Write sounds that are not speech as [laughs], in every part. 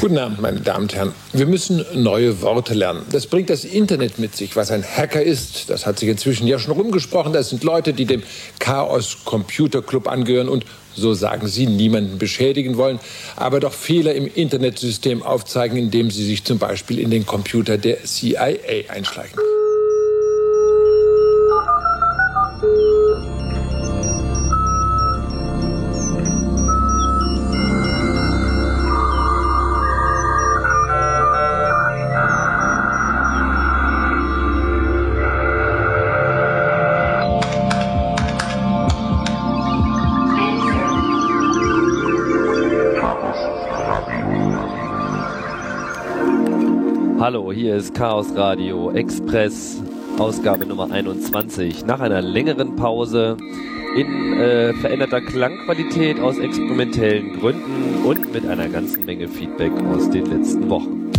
Guten Abend, meine Damen und Herren. Wir müssen neue Worte lernen. Das bringt das Internet mit sich. Was ein Hacker ist, das hat sich inzwischen ja schon rumgesprochen. Das sind Leute, die dem Chaos Computer Club angehören und, so sagen sie, niemanden beschädigen wollen, aber doch Fehler im Internetsystem aufzeigen, indem sie sich zum Beispiel in den Computer der CIA einschleichen. Hallo, hier ist Chaos Radio Express, Ausgabe Nummer 21. Nach einer längeren Pause in äh, veränderter Klangqualität aus experimentellen Gründen und mit einer ganzen Menge Feedback aus den letzten Wochen.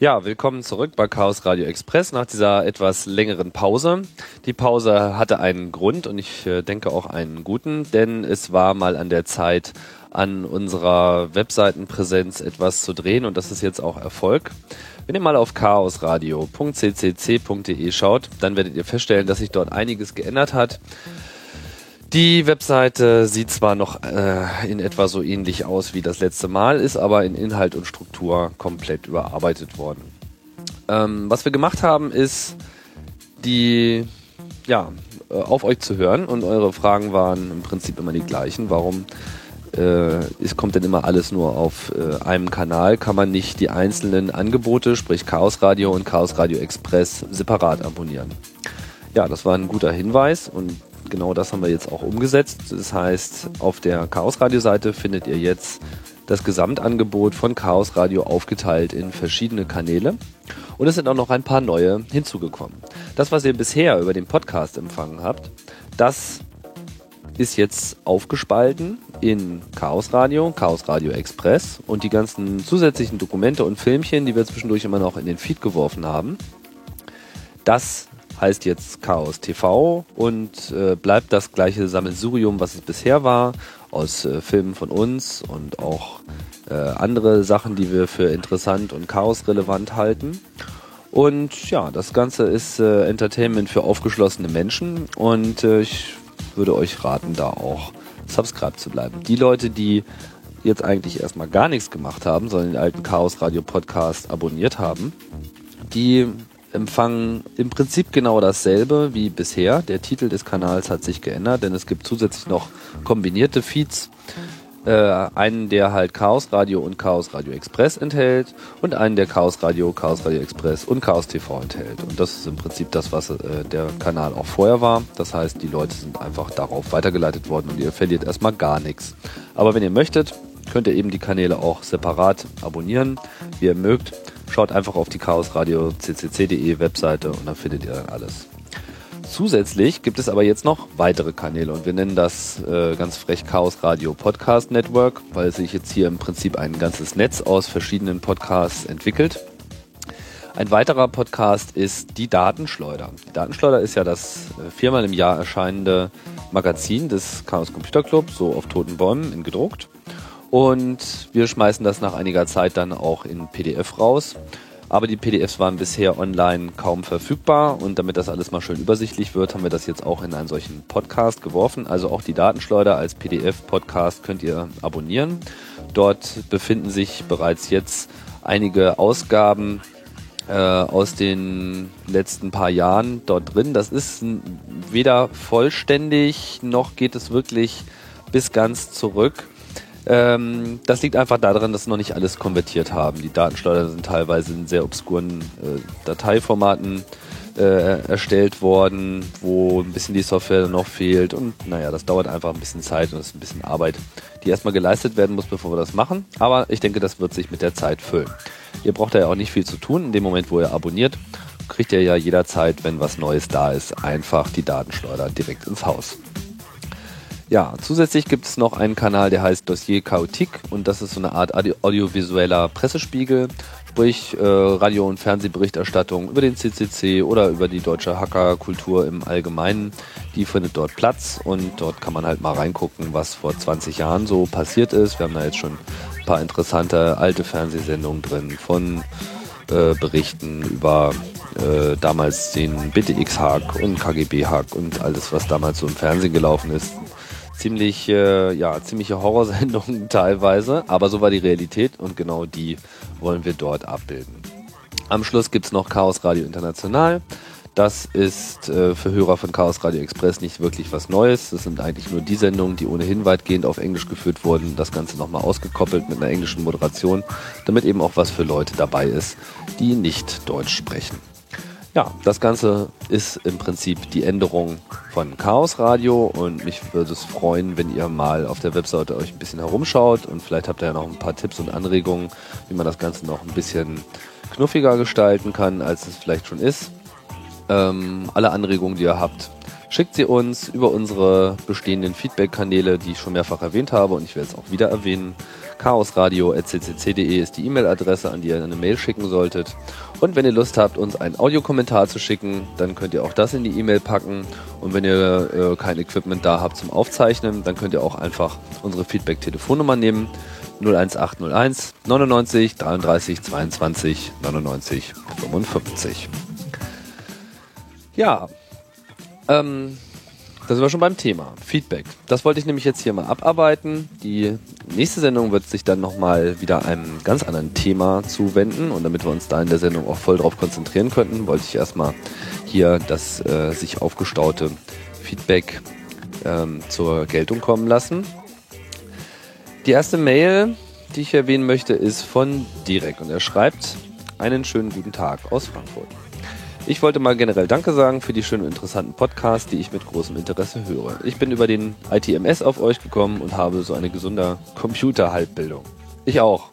Ja, willkommen zurück bei Chaos Radio Express nach dieser etwas längeren Pause. Die Pause hatte einen Grund und ich äh, denke auch einen guten, denn es war mal an der Zeit, an unserer Webseitenpräsenz etwas zu drehen und das ist jetzt auch Erfolg. Wenn ihr mal auf chaosradio.ccc.de schaut, dann werdet ihr feststellen, dass sich dort einiges geändert hat. Die Webseite sieht zwar noch äh, in etwa so ähnlich aus wie das letzte Mal, ist aber in Inhalt und Struktur komplett überarbeitet worden. Ähm, was wir gemacht haben, ist die ja äh, auf euch zu hören und eure Fragen waren im Prinzip immer die gleichen. Warum äh, es kommt denn immer alles nur auf äh, einem Kanal? Kann man nicht die einzelnen Angebote, sprich Chaos Radio und Chaos Radio Express, separat abonnieren? Ja, das war ein guter Hinweis und genau das haben wir jetzt auch umgesetzt. Das heißt, auf der Chaos Radio Seite findet ihr jetzt das Gesamtangebot von Chaos Radio aufgeteilt in verschiedene Kanäle. Und es sind auch noch ein paar neue hinzugekommen. Das, was ihr bisher über den Podcast empfangen habt, das ist jetzt aufgespalten in Chaos Radio, Chaos Radio Express und die ganzen zusätzlichen Dokumente und Filmchen, die wir zwischendurch immer noch in den Feed geworfen haben. Das heißt jetzt Chaos TV und äh, bleibt das gleiche Sammelsurium, was es bisher war, aus äh, Filmen von uns und auch äh, andere Sachen, die wir für interessant und chaosrelevant halten. Und ja, das Ganze ist äh, Entertainment für aufgeschlossene Menschen und äh, ich würde euch raten, da auch subscribe zu bleiben. Die Leute, die jetzt eigentlich erstmal gar nichts gemacht haben, sondern den alten Chaos Radio Podcast abonniert haben, die empfangen im Prinzip genau dasselbe wie bisher. Der Titel des Kanals hat sich geändert, denn es gibt zusätzlich noch kombinierte Feeds. Äh, einen, der halt Chaos Radio und Chaos Radio Express enthält und einen, der Chaos Radio, Chaos Radio Express und Chaos TV enthält. Und das ist im Prinzip das, was äh, der Kanal auch vorher war. Das heißt, die Leute sind einfach darauf weitergeleitet worden und ihr verliert erstmal gar nichts. Aber wenn ihr möchtet, könnt ihr eben die Kanäle auch separat abonnieren, wie ihr mögt. Schaut einfach auf die Chaos ccc.de Webseite und dann findet ihr dann alles. Zusätzlich gibt es aber jetzt noch weitere Kanäle und wir nennen das äh, ganz frech Chaos Radio Podcast Network, weil sich jetzt hier im Prinzip ein ganzes Netz aus verschiedenen Podcasts entwickelt. Ein weiterer Podcast ist die Datenschleuder. Die Datenschleuder ist ja das äh, viermal im Jahr erscheinende Magazin des Chaos Computer Club, so auf toten Bäumen in gedruckt. Und wir schmeißen das nach einiger Zeit dann auch in PDF raus. Aber die PDFs waren bisher online kaum verfügbar und damit das alles mal schön übersichtlich wird, haben wir das jetzt auch in einen solchen Podcast geworfen. Also auch die Datenschleuder als PDF-Podcast könnt ihr abonnieren. Dort befinden sich bereits jetzt einige Ausgaben äh, aus den letzten paar Jahren dort drin. Das ist weder vollständig noch geht es wirklich bis ganz zurück. Ähm, das liegt einfach daran, dass noch nicht alles konvertiert haben. Die Datenschleuder sind teilweise in sehr obskuren äh, Dateiformaten äh, erstellt worden, wo ein bisschen die Software noch fehlt und naja, das dauert einfach ein bisschen Zeit und ist ein bisschen Arbeit, die erstmal geleistet werden muss, bevor wir das machen. Aber ich denke, das wird sich mit der Zeit füllen. Ihr braucht ja auch nicht viel zu tun. In dem Moment, wo ihr abonniert, kriegt ihr ja jederzeit, wenn was Neues da ist, einfach die Datenschleuder direkt ins Haus. Ja, zusätzlich gibt es noch einen Kanal, der heißt Dossier Chaotique und das ist so eine Art audiovisueller Pressespiegel, sprich äh, Radio- und Fernsehberichterstattung über den CCC oder über die deutsche Hackerkultur im Allgemeinen. Die findet dort Platz und dort kann man halt mal reingucken, was vor 20 Jahren so passiert ist. Wir haben da jetzt schon ein paar interessante alte Fernsehsendungen drin von äh, Berichten über äh, damals den BTX-Hack und KGB-Hack und alles, was damals so im Fernsehen gelaufen ist ziemlich, äh, ja, ziemliche Horrorsendungen [laughs] teilweise, aber so war die Realität und genau die wollen wir dort abbilden. Am Schluss gibt's noch Chaos Radio International. Das ist äh, für Hörer von Chaos Radio Express nicht wirklich was Neues. Das sind eigentlich nur die Sendungen, die ohnehin weitgehend auf Englisch geführt wurden. Das Ganze nochmal ausgekoppelt mit einer englischen Moderation, damit eben auch was für Leute dabei ist, die nicht Deutsch sprechen. Ja, das Ganze ist im Prinzip die Änderung von Chaos Radio und mich würde es freuen, wenn ihr mal auf der Webseite euch ein bisschen herumschaut und vielleicht habt ihr ja noch ein paar Tipps und Anregungen, wie man das Ganze noch ein bisschen knuffiger gestalten kann, als es vielleicht schon ist. Ähm, alle Anregungen, die ihr habt, schickt sie uns über unsere bestehenden Feedback-Kanäle, die ich schon mehrfach erwähnt habe und ich werde es auch wieder erwähnen. chaosradio.ccc.de ist die E-Mail-Adresse, an die ihr eine Mail schicken solltet. Und wenn ihr Lust habt, uns einen Audiokommentar zu schicken, dann könnt ihr auch das in die E-Mail packen. Und wenn ihr äh, kein Equipment da habt zum Aufzeichnen, dann könnt ihr auch einfach unsere Feedback-Telefonnummer nehmen. 01801 99 33 22 99 55. Ja, ähm, da sind wir schon beim Thema. Feedback. Das wollte ich nämlich jetzt hier mal abarbeiten. Die nächste Sendung wird sich dann nochmal wieder einem ganz anderen Thema zuwenden. Und damit wir uns da in der Sendung auch voll drauf konzentrieren könnten, wollte ich erstmal hier das äh, sich aufgestaute Feedback ähm, zur Geltung kommen lassen. Die erste Mail, die ich erwähnen möchte, ist von Direk und er schreibt einen schönen guten Tag aus Frankfurt. Ich wollte mal generell Danke sagen für die schönen und interessanten Podcasts, die ich mit großem Interesse höre. Ich bin über den ITMS auf euch gekommen und habe so eine gesunde Computer-Halbbildung. Ich auch.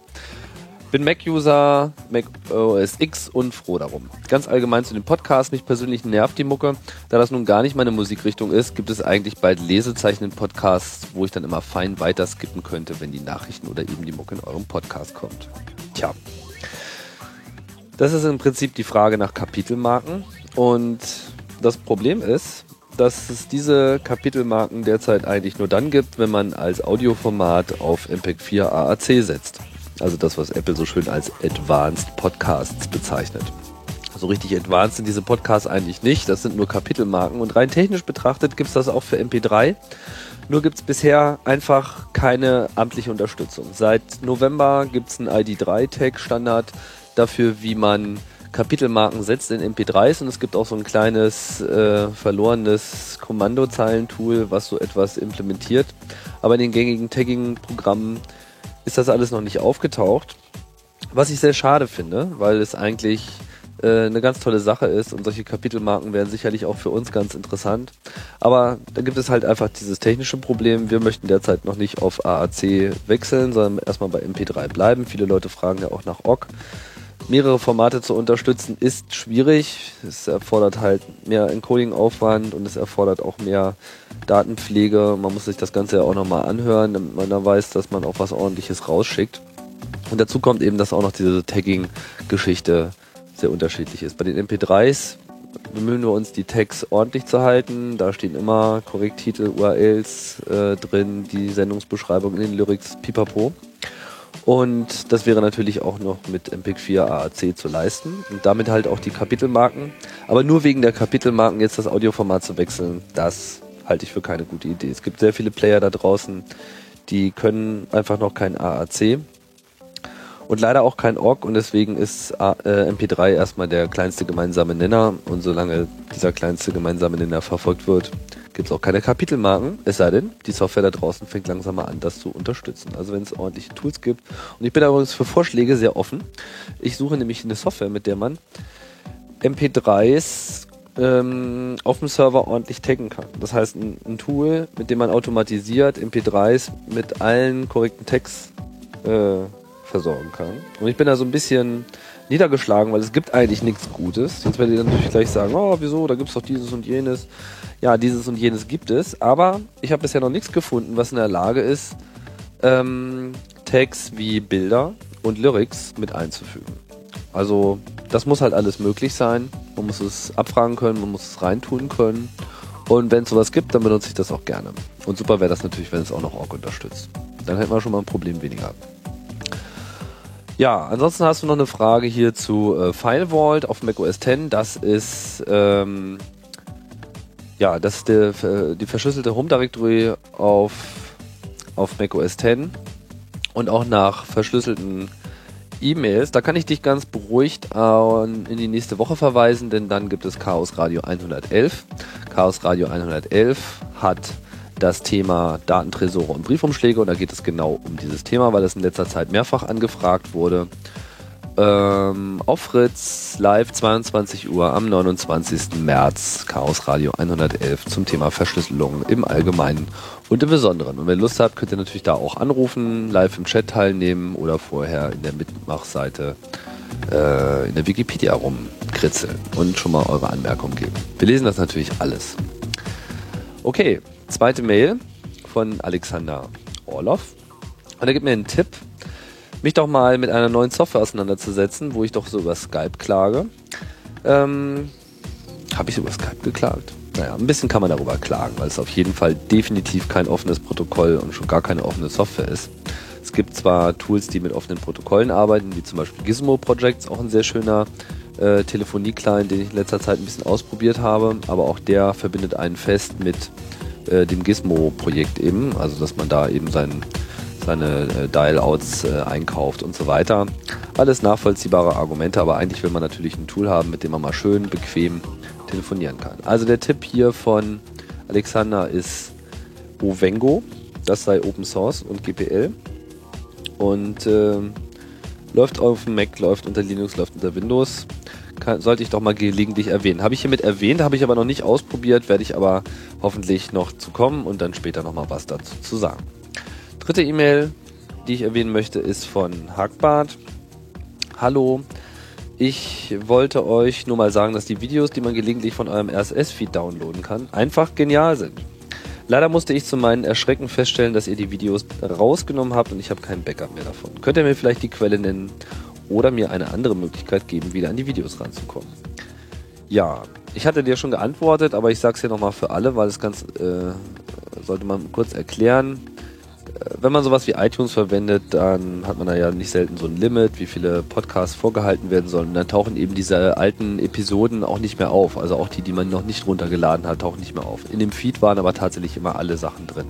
Bin Mac-User, Mac OS X und froh darum. Ganz allgemein zu den Podcasts, mich persönlich nervt die Mucke. Da das nun gar nicht meine Musikrichtung ist, gibt es eigentlich bald Lesezeichnen-Podcasts, wo ich dann immer fein weiter skippen könnte, wenn die Nachrichten oder eben die Mucke in eurem Podcast kommt. Tja, das ist im Prinzip die Frage nach Kapitelmarken. Und das Problem ist, dass es diese Kapitelmarken derzeit eigentlich nur dann gibt, wenn man als Audioformat auf MPEG 4 AAC setzt. Also das, was Apple so schön als Advanced Podcasts bezeichnet. So richtig advanced sind diese Podcasts eigentlich nicht. Das sind nur Kapitelmarken. Und rein technisch betrachtet gibt es das auch für MP3. Nur gibt es bisher einfach keine amtliche Unterstützung. Seit November gibt es einen ID3-Tag-Standard, dafür, wie man Kapitelmarken setzt in MP3s und es gibt auch so ein kleines äh, verlorenes Kommandozeilentool, was so etwas implementiert. Aber in den gängigen Tagging-Programmen ist das alles noch nicht aufgetaucht. Was ich sehr schade finde, weil es eigentlich äh, eine ganz tolle Sache ist und solche Kapitelmarken wären sicherlich auch für uns ganz interessant. Aber da gibt es halt einfach dieses technische Problem. Wir möchten derzeit noch nicht auf AAC wechseln, sondern erstmal bei MP3 bleiben. Viele Leute fragen ja auch nach OGG mehrere Formate zu unterstützen, ist schwierig. Es erfordert halt mehr Encoding-Aufwand und es erfordert auch mehr Datenpflege. Man muss sich das Ganze ja auch nochmal anhören, damit man da weiß, dass man auch was ordentliches rausschickt. Und dazu kommt eben, dass auch noch diese Tagging-Geschichte sehr unterschiedlich ist. Bei den MP3s bemühen wir uns, die Tags ordentlich zu halten. Da stehen immer Korrektitel, URLs äh, drin, die Sendungsbeschreibung in den Lyrics, pipapo. Und das wäre natürlich auch noch mit MPEG 4 AAC zu leisten und damit halt auch die Kapitelmarken. Aber nur wegen der Kapitelmarken jetzt das Audioformat zu wechseln, das halte ich für keine gute Idee. Es gibt sehr viele Player da draußen, die können einfach noch kein AAC und leider auch kein OGG und deswegen ist äh, MP3 erstmal der kleinste gemeinsame Nenner und solange dieser kleinste gemeinsame Nenner verfolgt wird, gibt es auch keine Kapitelmarken, es sei denn, die Software da draußen fängt langsam mal an, das zu unterstützen. Also wenn es ordentliche Tools gibt. Und ich bin übrigens für Vorschläge sehr offen. Ich suche nämlich eine Software, mit der man MP3s ähm, auf dem Server ordentlich taggen kann. Das heißt, ein, ein, Tool, mit dem man automatisiert MP3s mit allen korrekten Tags äh, versorgen kann. Und ich bin da so ein bisschen niedergeschlagen, weil es gibt eigentlich nichts Gutes. Jetzt werdet ihr natürlich gleich sagen, oh, wieso, da gibt es doch dieses und jenes. Ja, dieses und jenes gibt es, aber ich habe bisher noch nichts gefunden, was in der Lage ist, ähm, Tags wie Bilder und Lyrics mit einzufügen. Also das muss halt alles möglich sein. Man muss es abfragen können, man muss es reintun können. Und wenn es sowas gibt, dann benutze ich das auch gerne. Und super wäre das natürlich, wenn es auch noch Org unterstützt. Dann hätten wir schon mal ein Problem weniger. Ja, ansonsten hast du noch eine Frage hier zu äh, FileVault auf macOS 10. Das ist ähm, ja, das ist der, äh, die verschlüsselte Home Directory auf, auf macOS 10 und auch nach verschlüsselten E-Mails. Da kann ich dich ganz beruhigt in die nächste Woche verweisen, denn dann gibt es Chaos Radio 111. Chaos Radio 111 hat das Thema Datentresore und Briefumschläge und da geht es genau um dieses Thema, weil es in letzter Zeit mehrfach angefragt wurde. Ähm, auf Fritz live 22 Uhr am 29. März Chaos Radio 111 zum Thema Verschlüsselung im Allgemeinen und im Besonderen. Und wenn ihr Lust habt, könnt ihr natürlich da auch anrufen, live im Chat teilnehmen oder vorher in der Mitmachseite äh, in der Wikipedia rumkritzeln und schon mal eure Anmerkungen geben. Wir lesen das natürlich alles. Okay, zweite Mail von Alexander Orloff. Und er gibt mir einen Tipp, mich doch mal mit einer neuen Software auseinanderzusetzen, wo ich doch so über Skype klage. Ähm, Habe ich über Skype geklagt? Naja, ein bisschen kann man darüber klagen, weil es auf jeden Fall definitiv kein offenes Protokoll und schon gar keine offene Software ist. Es gibt zwar Tools, die mit offenen Protokollen arbeiten, wie zum Beispiel Gizmo Projects, auch ein sehr schöner äh, Telefonie-Client, den ich in letzter Zeit ein bisschen ausprobiert habe, aber auch der verbindet einen fest mit äh, dem Gizmo-Projekt eben, also dass man da eben seinen seine äh, Dial-Outs äh, einkauft und so weiter. Alles nachvollziehbare Argumente, aber eigentlich will man natürlich ein Tool haben, mit dem man mal schön bequem telefonieren kann. Also der Tipp hier von Alexander ist Ovengo. Das sei Open Source und GPL. Und äh, läuft auf dem Mac, läuft unter Linux, läuft unter Windows. Kann, sollte ich doch mal gelegentlich erwähnen. Habe ich hiermit erwähnt, habe ich aber noch nicht ausprobiert, werde ich aber hoffentlich noch zu kommen und dann später nochmal was dazu zu sagen. Dritte E-Mail, die ich erwähnen möchte, ist von Hackbart. Hallo, ich wollte euch nur mal sagen, dass die Videos, die man gelegentlich von eurem RSS-Feed downloaden kann, einfach genial sind. Leider musste ich zu meinen Erschrecken feststellen, dass ihr die Videos rausgenommen habt und ich habe kein Backup mehr davon. Könnt ihr mir vielleicht die Quelle nennen oder mir eine andere Möglichkeit geben, wieder an die Videos ranzukommen? Ja, ich hatte dir schon geantwortet, aber ich sage es hier nochmal für alle, weil es ganz, äh, sollte man kurz erklären wenn man sowas wie iTunes verwendet, dann hat man da ja nicht selten so ein Limit, wie viele Podcasts vorgehalten werden sollen. Und dann tauchen eben diese alten Episoden auch nicht mehr auf. Also auch die, die man noch nicht runtergeladen hat, tauchen nicht mehr auf. In dem Feed waren aber tatsächlich immer alle Sachen drin.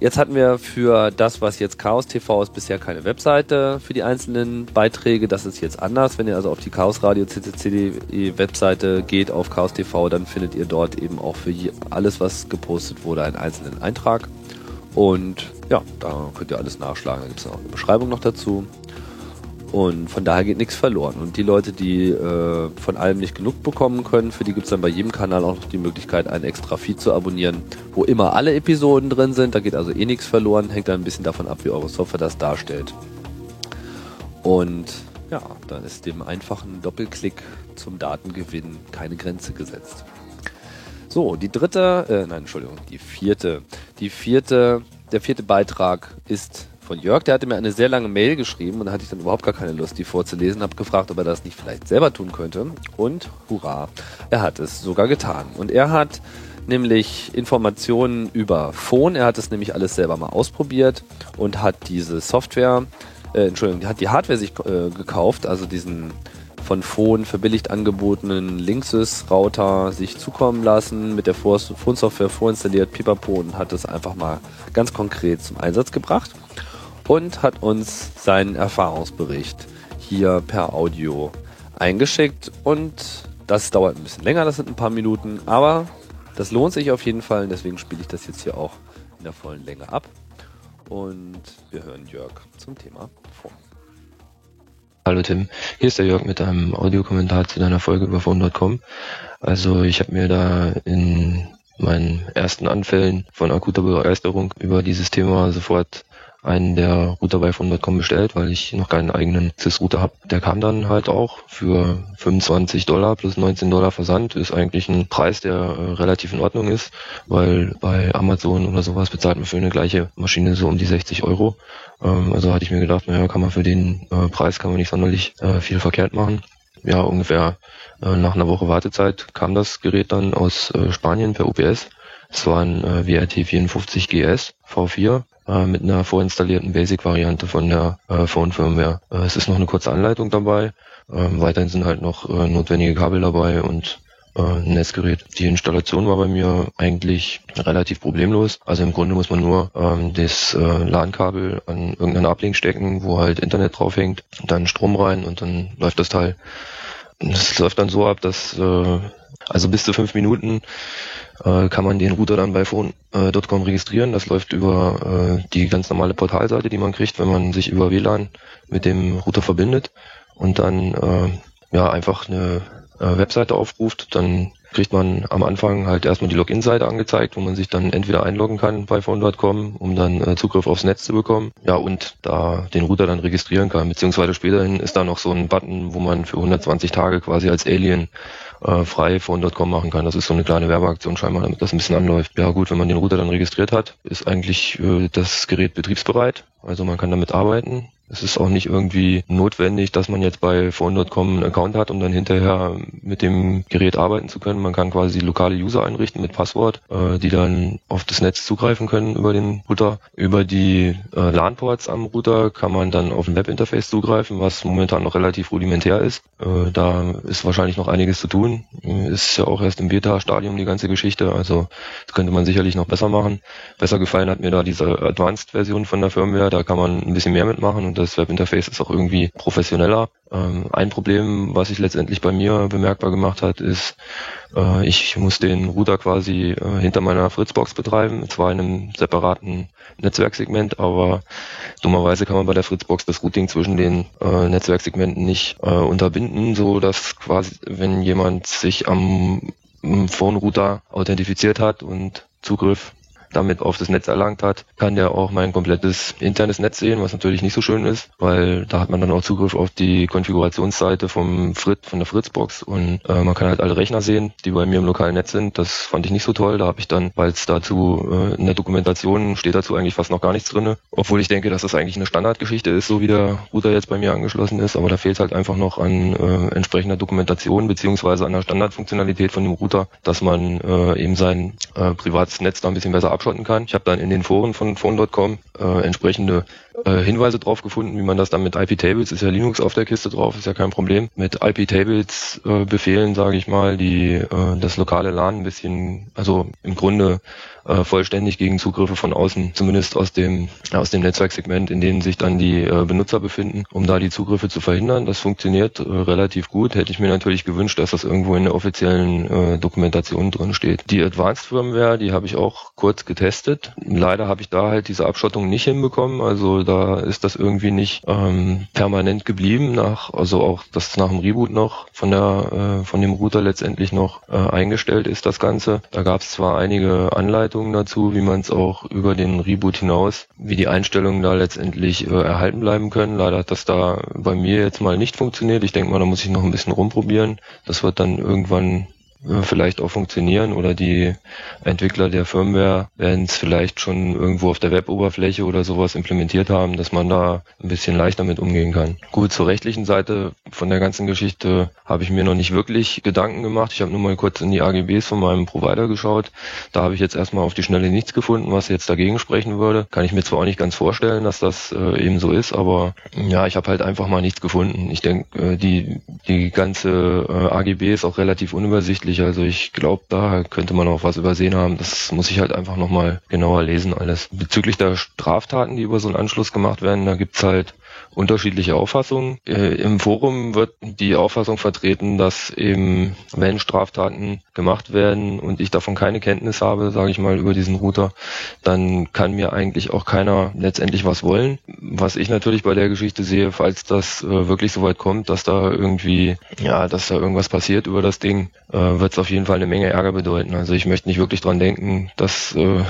Jetzt hatten wir für das, was jetzt Chaos TV ist, bisher keine Webseite für die einzelnen Beiträge. Das ist jetzt anders. Wenn ihr also auf die Chaos Radio CCCD Webseite geht, auf Chaos TV, dann findet ihr dort eben auch für alles, was gepostet wurde, einen einzelnen Eintrag. Und ja, da könnt ihr alles nachschlagen. Da gibt es auch eine Beschreibung noch dazu. Und von daher geht nichts verloren. Und die Leute, die äh, von allem nicht genug bekommen können, für die gibt es dann bei jedem Kanal auch noch die Möglichkeit, einen extra Feed zu abonnieren, wo immer alle Episoden drin sind. Da geht also eh nichts verloren. Hängt dann ein bisschen davon ab, wie eure Software das darstellt. Und ja, dann ist dem einfachen Doppelklick zum Datengewinn keine Grenze gesetzt. So, die dritte, äh, nein, Entschuldigung, die vierte. Die vierte, der vierte Beitrag ist von Jörg. Der hatte mir eine sehr lange Mail geschrieben und da hatte ich dann überhaupt gar keine Lust, die vorzulesen. Habe gefragt, ob er das nicht vielleicht selber tun könnte. Und hurra, er hat es sogar getan. Und er hat nämlich Informationen über Phone. Er hat es nämlich alles selber mal ausprobiert und hat diese Software, äh, Entschuldigung, hat die Hardware sich äh, gekauft, also diesen von Phone verbilligt angebotenen Linksys-Router sich zukommen lassen, mit der Phone-Software vorinstalliert, pipapo und hat es einfach mal ganz konkret zum Einsatz gebracht und hat uns seinen Erfahrungsbericht hier per Audio eingeschickt und das dauert ein bisschen länger, das sind ein paar Minuten, aber Das lohnt sich auf jeden Fall, deswegen spiele ich das jetzt hier auch in der vollen Länge ab. Und wir hören Jörg zum Thema vor. Hallo Tim, hier ist der Jörg mit einem Audiokommentar zu deiner Folge über Phone.com. Also ich habe mir da in meinen ersten Anfällen von akuter Begeisterung über dieses Thema sofort einen der Router bei Phone.com bestellt, weil ich noch keinen eigenen CIS-Router habe. Der kam dann halt auch für 25 Dollar plus 19 Dollar Versand. Ist eigentlich ein Preis, der äh, relativ in Ordnung ist, weil bei Amazon oder sowas bezahlt man für eine gleiche Maschine so um die 60 Euro. Ähm, also hatte ich mir gedacht, naja, kann man für den äh, Preis kann man nicht sonderlich äh, viel verkehrt machen. Ja, ungefähr äh, nach einer Woche Wartezeit kam das Gerät dann aus äh, Spanien per UPS. Es war ein äh, WRT 54 GS V4 äh, mit einer vorinstallierten Basic-Variante von der äh, Phone-Firmware. Äh, es ist noch eine kurze Anleitung dabei. Ähm, weiterhin sind halt noch äh, notwendige Kabel dabei und äh, ein Netzgerät. Die Installation war bei mir eigentlich relativ problemlos. Also im Grunde muss man nur ähm, das äh, LAN-Kabel an irgendeinen Ablink stecken, wo halt Internet draufhängt, dann Strom rein und dann läuft das Teil. Das läuft dann so ab, dass äh, also bis zu fünf Minuten äh, kann man den Router dann bei phone.com registrieren. Das läuft über äh, die ganz normale Portalseite, die man kriegt, wenn man sich über WLAN mit dem Router verbindet und dann äh, ja einfach eine äh, Webseite aufruft, dann kriegt man am Anfang halt erstmal die Login-Seite angezeigt, wo man sich dann entweder einloggen kann bei phone.com, um dann äh, Zugriff aufs Netz zu bekommen, ja und da den Router dann registrieren kann, beziehungsweise späterhin ist da noch so ein Button, wo man für 120 Tage quasi als Alien äh, frei phone.com machen kann. Das ist so eine kleine Werbeaktion scheinbar, damit das ein bisschen anläuft. Ja gut, wenn man den Router dann registriert hat, ist eigentlich äh, das Gerät betriebsbereit. Also man kann damit arbeiten. Es ist auch nicht irgendwie notwendig, dass man jetzt bei Phone.com einen Account hat, um dann hinterher mit dem Gerät arbeiten zu können. Man kann quasi lokale User einrichten mit Passwort, äh, die dann auf das Netz zugreifen können über den Router. Über die äh, LAN-Ports am Router kann man dann auf ein Webinterface zugreifen, was momentan noch relativ rudimentär ist. Äh, da ist wahrscheinlich noch einiges zu tun. Ist ja auch erst im Beta-Stadium die ganze Geschichte, also das könnte man sicherlich noch besser machen. Besser gefallen hat mir da diese Advanced-Version von der Firmware, da kann man ein bisschen mehr mitmachen und das Webinterface ist auch irgendwie professioneller. Ähm, ein Problem, was sich letztendlich bei mir bemerkbar gemacht hat, ist, äh, ich muss den Router quasi äh, hinter meiner Fritzbox betreiben, zwar in einem separaten Netzwerksegment, aber dummerweise kann man bei der Fritzbox das Routing zwischen den äh, Netzwerksegmenten nicht äh, unterbinden, so dass quasi, wenn jemand sich am Phone-Router authentifiziert hat und Zugriff damit auf das Netz erlangt hat, kann der auch mein komplettes internes Netz sehen, was natürlich nicht so schön ist, weil da hat man dann auch Zugriff auf die Konfigurationsseite vom Fritz, von der Fritzbox und äh, man kann halt alle Rechner sehen, die bei mir im lokalen Netz sind. Das fand ich nicht so toll. Da habe ich dann, weil es dazu äh, in der Dokumentation steht dazu eigentlich fast noch gar nichts drinne, obwohl ich denke, dass das eigentlich eine Standardgeschichte ist, so wie der Router jetzt bei mir angeschlossen ist, aber da fehlt halt einfach noch an äh, entsprechender Dokumentation beziehungsweise an der Standardfunktionalität von dem Router, dass man äh, eben sein äh, privates Netz da ein bisschen besser abschotten kann. Ich habe dann in den Foren von Phone.com äh, entsprechende äh, Hinweise drauf gefunden, wie man das dann mit IP-Tables, ist ja Linux auf der Kiste drauf, ist ja kein Problem, mit IP-Tables äh, Befehlen, sage ich mal, die äh, das lokale LAN ein bisschen, also im Grunde äh, vollständig gegen Zugriffe von außen, zumindest aus dem aus dem Netzwerksegment, in dem sich dann die äh, Benutzer befinden, um da die Zugriffe zu verhindern. Das funktioniert äh, relativ gut. Hätte ich mir natürlich gewünscht, dass das irgendwo in der offiziellen äh, Dokumentation drin steht. Die Advanced Firmware, die habe ich auch kurz getestet. Leider habe ich da halt diese Abschottung nicht hinbekommen. Also da ist das irgendwie nicht ähm, permanent geblieben, nach, also auch das nach dem Reboot noch von der äh, von dem Router letztendlich noch äh, eingestellt ist, das Ganze. Da gab es zwar einige Anleitungen dazu, wie man es auch über den Reboot hinaus, wie die Einstellungen da letztendlich äh, erhalten bleiben können. Leider hat das da bei mir jetzt mal nicht funktioniert. Ich denke mal, da muss ich noch ein bisschen rumprobieren. Das wird dann irgendwann vielleicht auch funktionieren oder die Entwickler der Firmware werden es vielleicht schon irgendwo auf der Web-Oberfläche oder sowas implementiert haben, dass man da ein bisschen leichter mit umgehen kann. Gut, zur rechtlichen Seite von der ganzen Geschichte habe ich mir noch nicht wirklich Gedanken gemacht. Ich habe nur mal kurz in die AGBs von meinem Provider geschaut. Da habe ich jetzt erstmal auf die Schnelle nichts gefunden, was jetzt dagegen sprechen würde. Kann ich mir zwar auch nicht ganz vorstellen, dass das äh, eben so ist, aber ja, ich habe halt einfach mal nichts gefunden. Ich denke, äh, die, die ganze äh, AGB ist auch relativ unübersichtlich nicht. Also ich glaube, da könnte man auch was übersehen haben. Das muss ich halt einfach nochmal genauer lesen alles. Bezüglich der Straftaten, die über so einen Anschluss gemacht werden, da gibt's halt unterschiedliche Auffassungen. Äh, Im Forum wird die Auffassung vertreten, dass eben, wenn Straftaten gemacht werden und ich davon keine Kenntnis habe, sage ich mal, über diesen Router, dann kann mir eigentlich auch keiner letztendlich was wollen. Was ich natürlich bei der Geschichte sehe, falls das äh, wirklich so weit kommt, dass da irgendwie, ja, dass da irgendwas passiert über das Ding, äh, wird es auf jeden Fall eine Menge Ärger bedeuten. Also ich möchte nicht wirklich dran denken, dass äh,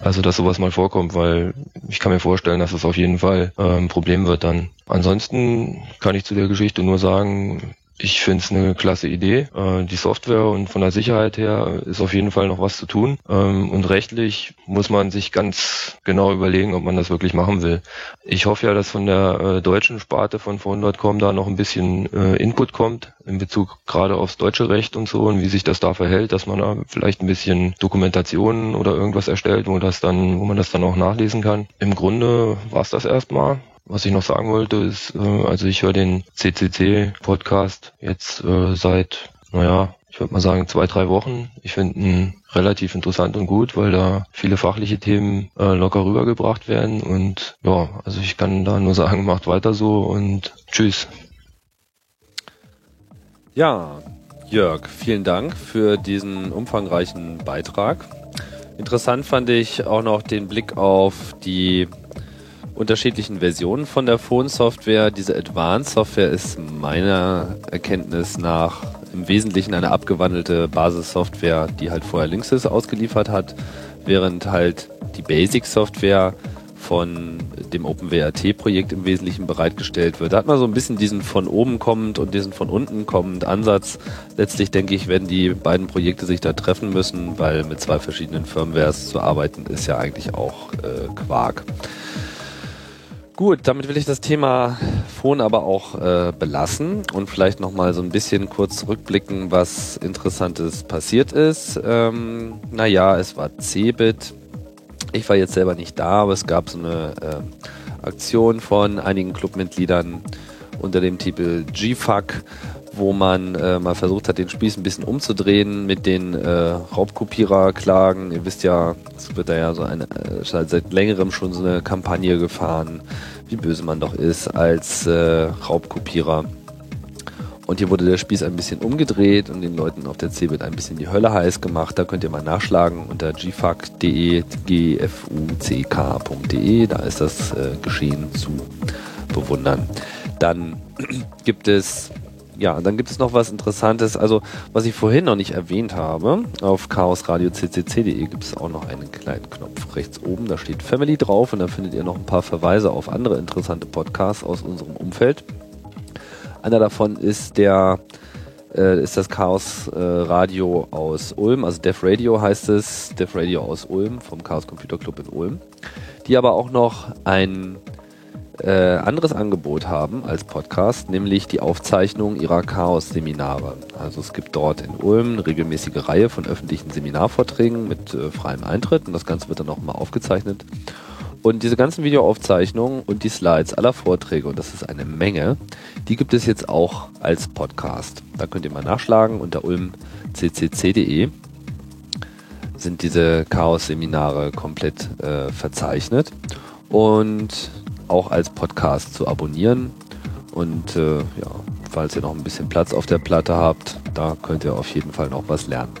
also dass sowas mal vorkommt, weil ich kann mir vorstellen, dass es auf jeden Fall äh, ein Problem wird dann. Ansonsten kann ich zu der Geschichte nur sagen, ich finde es eine klasse Idee. Äh, die Software und von der Sicherheit her ist auf jeden Fall noch was zu tun. Ähm, und rechtlich muss man sich ganz genau überlegen, ob man das wirklich machen will. Ich hoffe ja, dass von der äh, deutschen Sparte von Phone.com da noch ein bisschen äh, Input kommt in Bezug gerade aufs deutsche Recht und so und wie sich das da verhält, dass man da vielleicht ein bisschen Dokumentationen oder irgendwas erstellt, wo das dann, wo man das dann auch nachlesen kann. Im Grunde war es das erstmal. Was ich noch sagen wollte, ist, äh, also ich höre den CCC-Podcast jetzt äh, seit, naja, ich würde mal sagen, zwei, drei Wochen. Ich finde ihn relativ interessant und gut, weil da viele fachliche Themen äh, locker rübergebracht werden. Und ja, also ich kann da nur [laughs] sagen, macht weiter so und tschüss. Ja, Jörg, vielen Dank für diesen umfangreichen Beitrag. Interessant fand ich auch noch den Blick auf die unterschiedlichen Versionen von der Phone-Software. Diese Advanced Software ist meiner Erkenntnis nach im Wesentlichen eine abgewandelte Basissoftware, die halt vorher Linksys ausgeliefert hat, während halt die Basic-Software von dem OpenWRT-Projekt im Wesentlichen bereitgestellt wird. Da hat man so ein bisschen diesen von oben kommend und diesen von unten kommend Ansatz. Letztlich denke ich, werden die beiden Projekte sich da treffen müssen, weil mit zwei verschiedenen Firmwares zu arbeiten ist ja eigentlich auch äh, Quark. Gut, damit will ich das Thema Phone aber auch äh, belassen und vielleicht nochmal so ein bisschen kurz zurückblicken, was Interessantes passiert ist. Ähm, naja, es war Cebit. Ich war jetzt selber nicht da, aber es gab so eine äh, Aktion von einigen Clubmitgliedern unter dem Titel GFUck, wo man äh, mal versucht hat, den Spieß ein bisschen umzudrehen mit den äh, Raubkopiererklagen. Ihr wisst ja, es wird da ja so eine, äh, seit längerem schon so eine Kampagne gefahren, wie böse man doch ist als äh, Raubkopierer. Und hier wurde der Spieß ein bisschen umgedreht und den Leuten auf der CeBIT ein bisschen die Hölle heiß gemacht. Da könnt ihr mal nachschlagen unter gfuck.de, gfuck.de, da ist das äh, Geschehen zu bewundern. Dann [clears throat] gibt es ja, dann gibt es noch was Interessantes. Also, was ich vorhin noch nicht erwähnt habe, auf chaosradio.ccc.de gibt es auch noch einen kleinen Knopf rechts oben. Da steht Family drauf und da findet ihr noch ein paar Verweise auf andere interessante Podcasts aus unserem Umfeld. Einer davon ist der äh, ist das Chaos äh, Radio aus Ulm, also Def Radio heißt es, Def Radio aus Ulm vom Chaos Computer Club in Ulm, die aber auch noch ein äh, anderes Angebot haben als Podcast, nämlich die Aufzeichnung ihrer Chaos-Seminare. Also es gibt dort in Ulm eine regelmäßige Reihe von öffentlichen Seminarvorträgen mit äh, freiem Eintritt und das Ganze wird dann auch mal aufgezeichnet. Und diese ganzen Videoaufzeichnungen und die Slides aller Vorträge, und das ist eine Menge, die gibt es jetzt auch als Podcast. Da könnt ihr mal nachschlagen unter ulmccc.de sind diese Chaos-Seminare komplett äh, verzeichnet. Und auch als Podcast zu abonnieren. Und äh, ja, falls ihr noch ein bisschen Platz auf der Platte habt, da könnt ihr auf jeden Fall noch was lernen.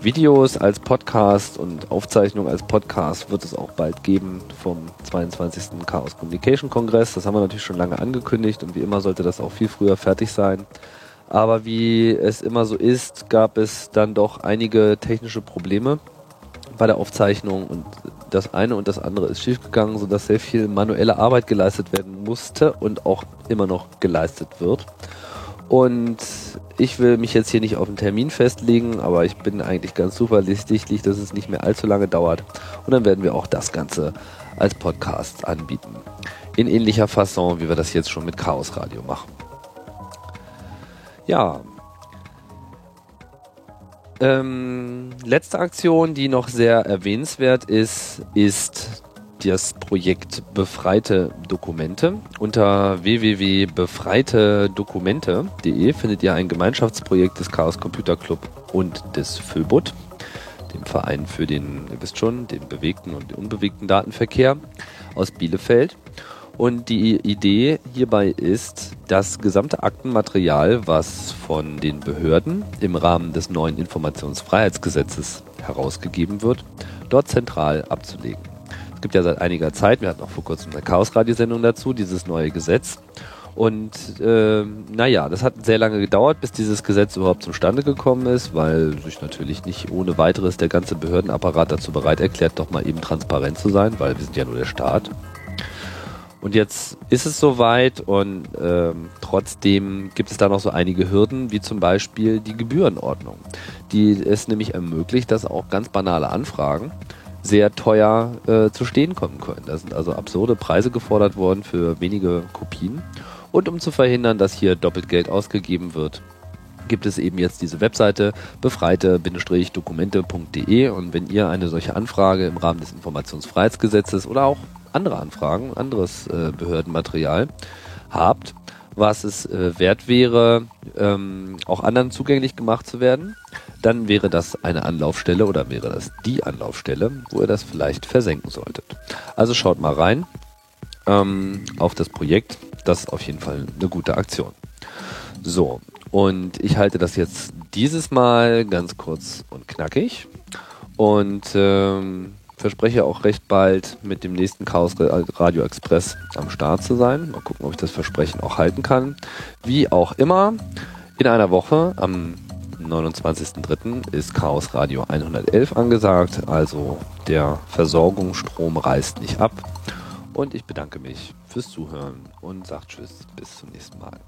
Videos als Podcast und Aufzeichnung als Podcast wird es auch bald geben vom 22. Chaos Communication Kongress. Das haben wir natürlich schon lange angekündigt und wie immer sollte das auch viel früher fertig sein. Aber wie es immer so ist, gab es dann doch einige technische Probleme bei der Aufzeichnung und das eine und das andere ist schiefgegangen, sodass sehr viel manuelle Arbeit geleistet werden musste und auch immer noch geleistet wird. Und ich will mich jetzt hier nicht auf einen Termin festlegen, aber ich bin eigentlich ganz zuversichtlich, dass es nicht mehr allzu lange dauert. Und dann werden wir auch das Ganze als Podcast anbieten. In ähnlicher Fasson, wie wir das jetzt schon mit Chaos Radio machen. Ja, ähm, letzte Aktion, die noch sehr erwähnenswert ist, ist das Projekt Befreite Dokumente. Unter www.befreitedokumente.de findet ihr ein Gemeinschaftsprojekt des Chaos Computer Club und des FÖBUT, dem Verein für den, ihr wisst schon, den bewegten und unbewegten Datenverkehr aus Bielefeld. Und die Idee hierbei ist, das gesamte Aktenmaterial, was von den Behörden im Rahmen des neuen Informationsfreiheitsgesetzes herausgegeben wird, dort zentral abzulegen. Es gibt ja seit einiger Zeit, wir hatten auch vor kurzem eine Chaos-Radiosendung dazu, dieses neue Gesetz. Und äh, naja, das hat sehr lange gedauert, bis dieses Gesetz überhaupt zustande gekommen ist, weil sich natürlich nicht ohne weiteres der ganze Behördenapparat dazu bereit erklärt, doch mal eben transparent zu sein, weil wir sind ja nur der Staat. Und jetzt ist es soweit und ähm, trotzdem gibt es da noch so einige Hürden, wie zum Beispiel die Gebührenordnung, die es nämlich ermöglicht, dass auch ganz banale Anfragen sehr teuer äh, zu stehen kommen können. Da sind also absurde Preise gefordert worden für wenige Kopien. Und um zu verhindern, dass hier doppelt Geld ausgegeben wird, gibt es eben jetzt diese Webseite befreite-dokumente.de und wenn ihr eine solche Anfrage im Rahmen des Informationsfreiheitsgesetzes oder auch andere Anfragen, anderes äh, Behördenmaterial habt, was es äh, wert wäre, ähm, auch anderen zugänglich gemacht zu werden, dann wäre das eine Anlaufstelle oder wäre das die Anlaufstelle, wo ihr das vielleicht versenken solltet. Also schaut mal rein ähm, auf das Projekt. Das ist auf jeden Fall eine gute Aktion. So, und ich halte das jetzt dieses Mal ganz kurz und knackig. Und ähm, verspreche auch recht bald mit dem nächsten Chaos Radio Express am Start zu sein. Mal gucken, ob ich das Versprechen auch halten kann. Wie auch immer, in einer Woche am 29.03. ist Chaos Radio 111 angesagt, also der Versorgungsstrom reißt nicht ab. Und ich bedanke mich fürs Zuhören und sagt Tschüss, bis zum nächsten Mal.